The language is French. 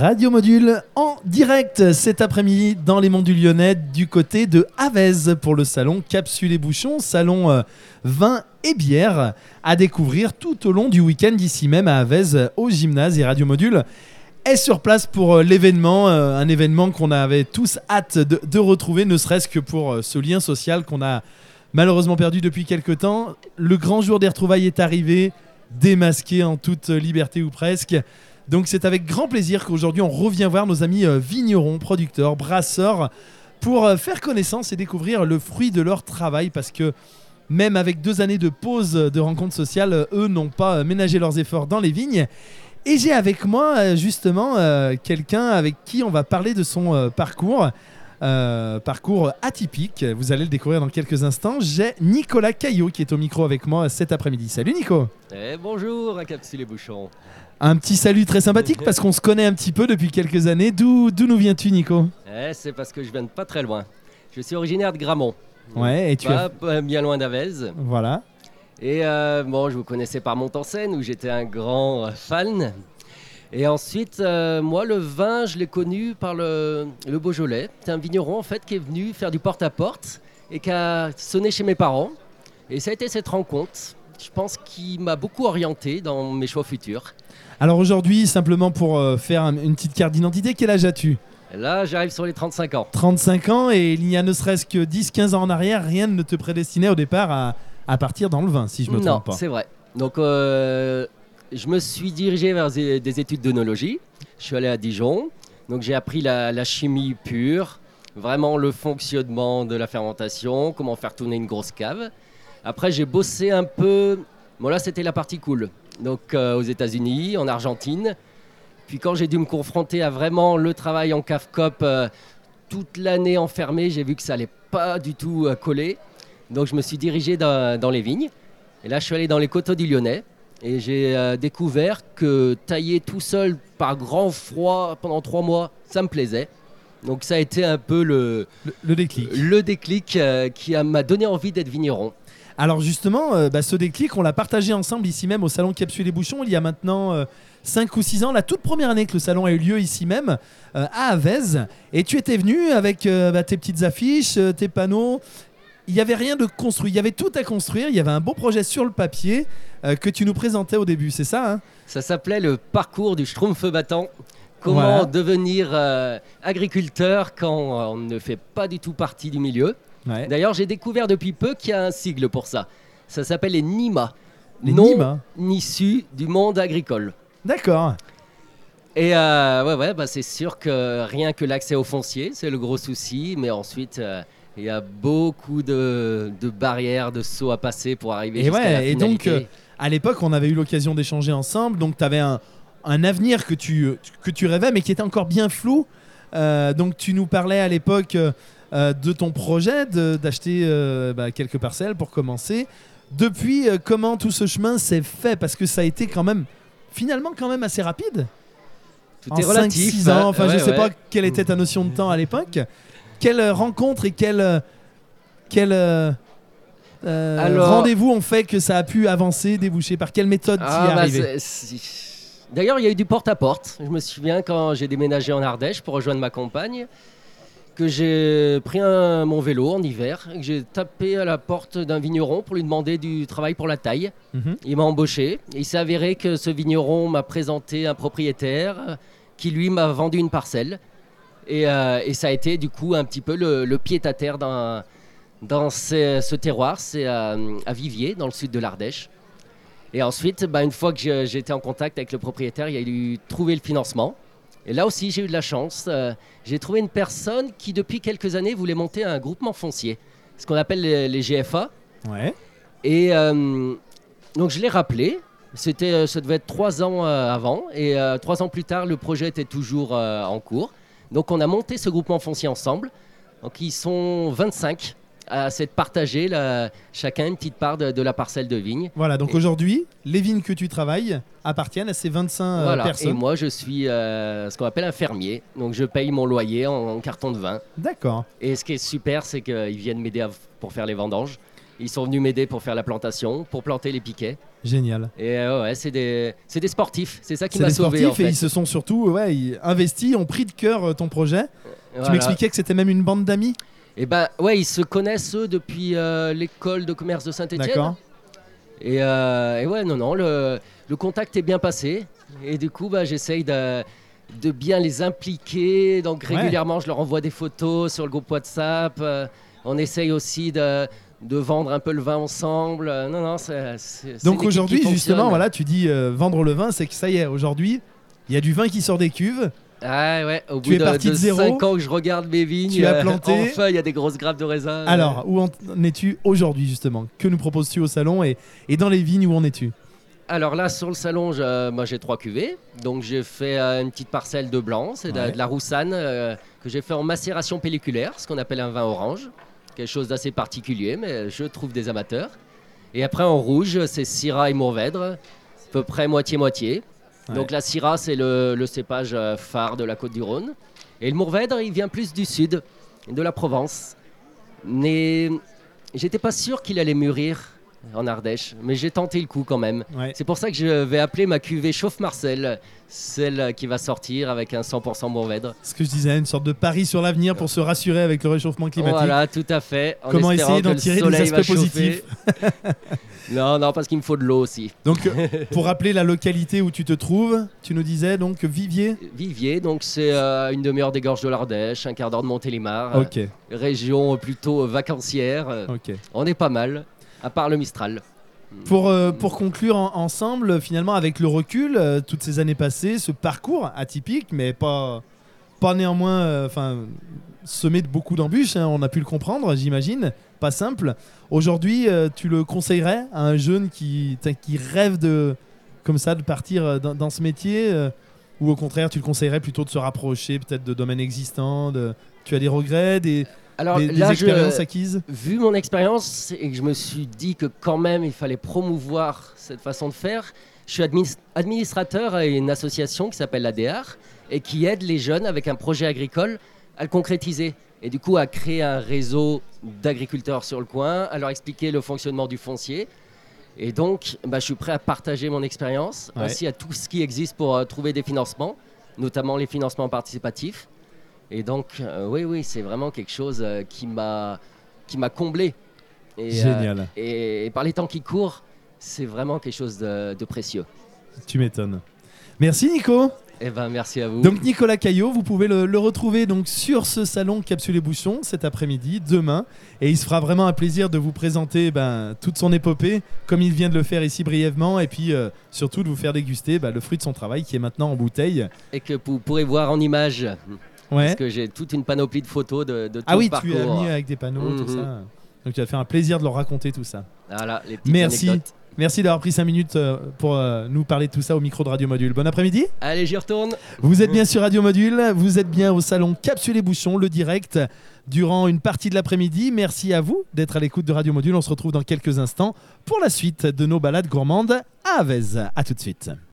Radio Module en direct cet après-midi dans les monts du Lyonnais du côté de Avez pour le salon Capsule et Bouchon, salon euh, vin et bière à découvrir tout au long du week-end ici même à Avez au gymnase et Radio Module est sur place pour euh, l'événement, euh, un événement qu'on avait tous hâte de, de retrouver, ne serait-ce que pour ce lien social qu'on a malheureusement perdu depuis quelques temps. Le grand jour des retrouvailles est arrivé, démasqué en toute liberté ou presque. Donc c'est avec grand plaisir qu'aujourd'hui on revient voir nos amis euh, vignerons, producteurs, brasseurs pour euh, faire connaissance et découvrir le fruit de leur travail parce que même avec deux années de pause de rencontres sociales, euh, eux n'ont pas euh, ménagé leurs efforts dans les vignes. Et j'ai avec moi euh, justement euh, quelqu'un avec qui on va parler de son euh, parcours. Euh, parcours atypique, vous allez le découvrir dans quelques instants. J'ai Nicolas Caillot qui est au micro avec moi cet après-midi. Salut Nico Eh, bonjour à Capsule et Bouchon. Un petit salut très sympathique parce qu'on se connaît un petit peu depuis quelques années. D'où d'où nous viens-tu Nico? Eh, c'est parce que je viens de pas très loin. Je suis originaire de Gramont. Ouais, et tu pas, as... pas bien loin d'Avez. Voilà. Et euh, bon, je vous connaissais par Montansen où j'étais un grand fan. Et ensuite, euh, moi, le vin, je l'ai connu par le, le Beaujolais. C'est un vigneron en fait qui est venu faire du porte-à-porte et qui a sonné chez mes parents. Et ça a été cette rencontre, je pense, qui m'a beaucoup orienté dans mes choix futurs. Alors aujourd'hui, simplement pour euh, faire un- une petite carte d'identité, quel âge as-tu? Là, j'arrive sur les 35 ans. 35 ans et il y a ne serait-ce que 10-15 ans en arrière, rien ne te prédestinait au départ à, à partir dans le vin, si je me non, trompe pas. c'est vrai. Donc, euh, je me suis dirigé vers des des études d'œnologie. Je suis allé à Dijon. Donc, j'ai appris la, chimie pure, vraiment le fonctionnement de la fermentation, comment faire tourner une grosse cave. Après, j'ai bossé un peu. Bon, là, c'était la partie cool. Donc, euh, aux États-Unis, en Argentine. Puis, quand j'ai dû me confronter à vraiment le travail en cave-cop euh, toute l'année enfermé, j'ai vu que ça allait pas du tout euh, coller. Donc, je me suis dirigé dans- dans les vignes. Et là, je suis allé dans les coteaux du Lyonnais et j'ai euh, découvert que tailler tout seul par grand froid pendant trois mois, ça me plaisait. Donc ça a été un peu le, Le, le déclic. le déclic euh, qui m'a donné envie d'être vigneron. Alors justement, euh, bah, ce déclic, on l'a partagé ensemble ici même au salon Capsule et Bouchons il y a maintenant 5 ou 6 ans, la toute première année que le salon a eu lieu ici même, euh, à Avez. Et tu étais venu avec euh, bah, tes petites affiches, euh, tes panneaux. Il n'y avait rien de construit, il y avait tout à construire, il y avait un beau projet sur le papier euh, que tu nous présentais au début, c'est ça hein Ça s'appelait le parcours du schtroumpf battant. Comment Voilà. devenir euh, agriculteur quand on ne fait pas du tout partie du milieu. Ouais. D'ailleurs, j'ai découvert depuis peu qu'il y a un sigle pour ça. Ça s'appelle les NIMA. Les non NIMA issus du monde agricole. D'accord. Et euh, ouais, ouais, bah c'est sûr que rien que l'accès au foncier, c'est le gros souci. Mais ensuite, euh, il y a beaucoup de, de barrières, de sauts à passer pour arriver Et jusqu'à ouais, la et donc, finalité. À l'époque, on avait eu l'occasion d'échanger ensemble, donc tu avais un, un avenir que tu, que tu rêvais, mais qui était encore bien flou. Euh, donc tu nous parlais à l'époque euh, euh, de ton projet d'acheter euh, bah, quelques parcelles pour commencer. Depuis, euh, comment tout ce chemin s'est fait? Parce que ça a été quand même, finalement, quand même assez rapide. Tout en est relatif. 5-6 ans, enfin hein. je Ouais, sais ouais. pas quelle était ta notion de temps à l'époque. Quelle euh, rencontre et quel, euh, quel euh, Alors- rendez-vous ont fait que ça a pu avancer, déboucher? Par quelle méthode y Ah, bah, arrivé? D'ailleurs, il y a eu du porte-à-porte. Je me souviens quand j'ai déménagé en Ardèche pour rejoindre ma compagne, que j'ai pris un- mon vélo en hiver, que j'ai tapé à la porte d'un vigneron pour lui demander du travail pour la taille. Mhm. Il m'a embauché. Il s'est avéré que ce vigneron m'a présenté un propriétaire qui, lui, m'a vendu une parcelle. Et, euh, et ça a été, du coup, un petit peu le, le pied-à-terre dans, dans ce, ce terroir. C'est à, à Viviers, dans le sud de l'Ardèche. Et ensuite, bah, une fois que j'ai été en contact avec le propriétaire, il a dû trouver le financement. Et là aussi, j'ai eu de la chance. Euh, j'ai trouvé une personne qui, depuis quelques années, voulait monter un groupement foncier, ce qu'on appelle les- les GFA. Ouais. Et euh, donc je l'ai rappelé. C'était, euh, ça devait être trois ans euh, avant. Et euh, trois ans plus tard, le projet était toujours euh, en cours. Donc on a monté ce groupement foncier ensemble. Donc ils sont 25 à s'être partagés chacun une petite part de, de la parcelle de vigne. Voilà, donc Et- aujourd'hui, les vignes que tu travailles appartiennent à ces 25 euh, voilà. Et personnes. moi je suis euh, ce qu'on appelle un fermier. Donc je paye mon loyer en, en carton de vin. D'accord. Et ce qui est super, c'est qu'ils viennent m'aider pour faire les vendanges. Ils sont venus m'aider pour faire la plantation, pour planter les piquets. Génial. Et euh, ouais, c'est des, des sportifs. C'est ça qui C'est m'a des sauvé. sportifs en et fait. ils se sont surtout ouais, investis, ont pris de cœur euh, ton projet. Tu m'expliquais que c'était même une bande d'amis. Et ben ouais, ils se connaissent eux depuis euh, l'école de commerce de Saint-Étienne. D'accord. Et, euh, et ouais, non, non, le, le contact est bien passé. Et du coup, bah, j'essaye de, de bien les impliquer. Donc Ouais. régulièrement, je leur envoie des photos sur le groupe WhatsApp. On essaye aussi de, de vendre un peu le vin ensemble. Euh, non, non, c'est. Donc aujourd'hui, justement, voilà, tu dis euh, vendre le vin, c'est que ça y est, aujourd'hui, il y a du vin qui sort des cuves. Ah ouais, au Tu bout es de, de zéro. 5 ans que je regarde mes vignes, Tu as euh, planté. enfin, il y a des grosses grappes de raisin. Alors, où en es-tu aujourd'hui, justement? Que nous proposes-tu au salon et, et dans les vignes, où en es-tu? Alors là, sur le salon, je- moi j'ai trois cuvées. Donc j'ai fait euh, une petite parcelle de blanc, c'est de, Ouais. de la roussanne euh, que j'ai fait en macération pelliculaire, ce qu'on appelle un vin orange. Quelque chose d'assez particulier, mais je trouve des amateurs. Et après en rouge, c'est Syrah et Mourvèdre, à peu près moitié-moitié. Ouais. Donc la Syrah, c'est le, le cépage euh, phare de la côte du Rhône. Et le Mourvèdre, il vient plus du sud, de la Provence. Mais j'étais pas sûr qu'il allait mûrir en Ardèche, mais j'ai tenté le coup quand même. Ouais. C'est pour ça que je vais appeler ma cuvée Chauffe Marcel, celle qui va sortir avec un 100% Mourvèdre. Ce que je disais, une sorte de pari sur l'avenir pour se rassurer avec le réchauffement climatique. Voilà, tout à fait. en Comment essayer d'en tirer des aspects positifs Non, non, parce qu'il me faut de l'eau aussi. Donc, euh, pour rappeler la localité où tu te trouves, tu nous disais donc Vivier. Vivier, donc c'est euh, une demi-heure des gorges de l'Ardèche, un quart d'heure de Montélimar. Ok, euh, région plutôt vacancière. ok. On est pas mal, à part le Mistral. Pour, euh, pour conclure en- ensemble, finalement, avec le recul, euh, toutes ces années passées, ce parcours atypique, mais pas, pas néanmoins euh, semé de beaucoup d'embûches, hein, on a pu le comprendre, j'imagine, pas simple. Aujourd'hui, tu le conseillerais à un jeune qui, qui rêve de, comme ça, de partir dans, ce métier Ou au contraire, tu le conseillerais plutôt de se rapprocher peut-être de domaines existants. Tu as des regrets, des, Alors des- des là, je, expériences acquises? vu mon expérience et que je me suis dit que quand même il fallait promouvoir cette façon de faire, je suis adminis- administrateur à une association qui s'appelle l'ADR et qui aide les jeunes avec un projet agricole à le concrétiser. Et du coup, à créer un réseau d'agriculteurs sur le coin, à leur expliquer le fonctionnement du foncier. Et donc, bah, je suis prêt à partager mon expérience, Ouais. ainsi à tout ce qui existe pour euh, trouver des financements, notamment les financements participatifs. Et donc, euh, oui, oui, c'est vraiment quelque chose euh, qui m'a qui m'a comblé. Et, euh, Génial, et, et par les temps qui courent, c'est vraiment quelque chose de, de précieux. tu m'étonnes. Merci Nico Eh ben, merci à vous. Donc Nicolas Caillot, vous pouvez le, le retrouver donc sur ce salon Capsule et Bouchon cet après-midi, demain, et il se fera vraiment un plaisir de vous présenter ben, toute son épopée, comme il vient de le faire ici brièvement, et puis euh, surtout de vous faire déguster ben, le fruit de son travail qui est maintenant en bouteille. Et que vous pourrez voir en image, Ouais. parce que j'ai toute une panoplie de photos de, de tout Ah oui, le tu parcours. as mis avec des panneaux, tout Mhm. ça. Donc tu vas te faire un plaisir de leur raconter tout ça. Voilà, les petites Merci. anecdotes. Merci d'avoir pris 5 minutes euh, pour euh, nous parler de tout ça au micro de Radio Module. Bon après-midi. Allez, j'y retourne. Vous êtes bien sur Radio Module, vous êtes bien au salon Capsule et Bouchon, le direct, durant une partie de l'après-midi. Merci à vous d'être à l'écoute de Radio Module. On se retrouve dans quelques instants pour la suite de nos balades gourmandes à Avez. A tout de suite.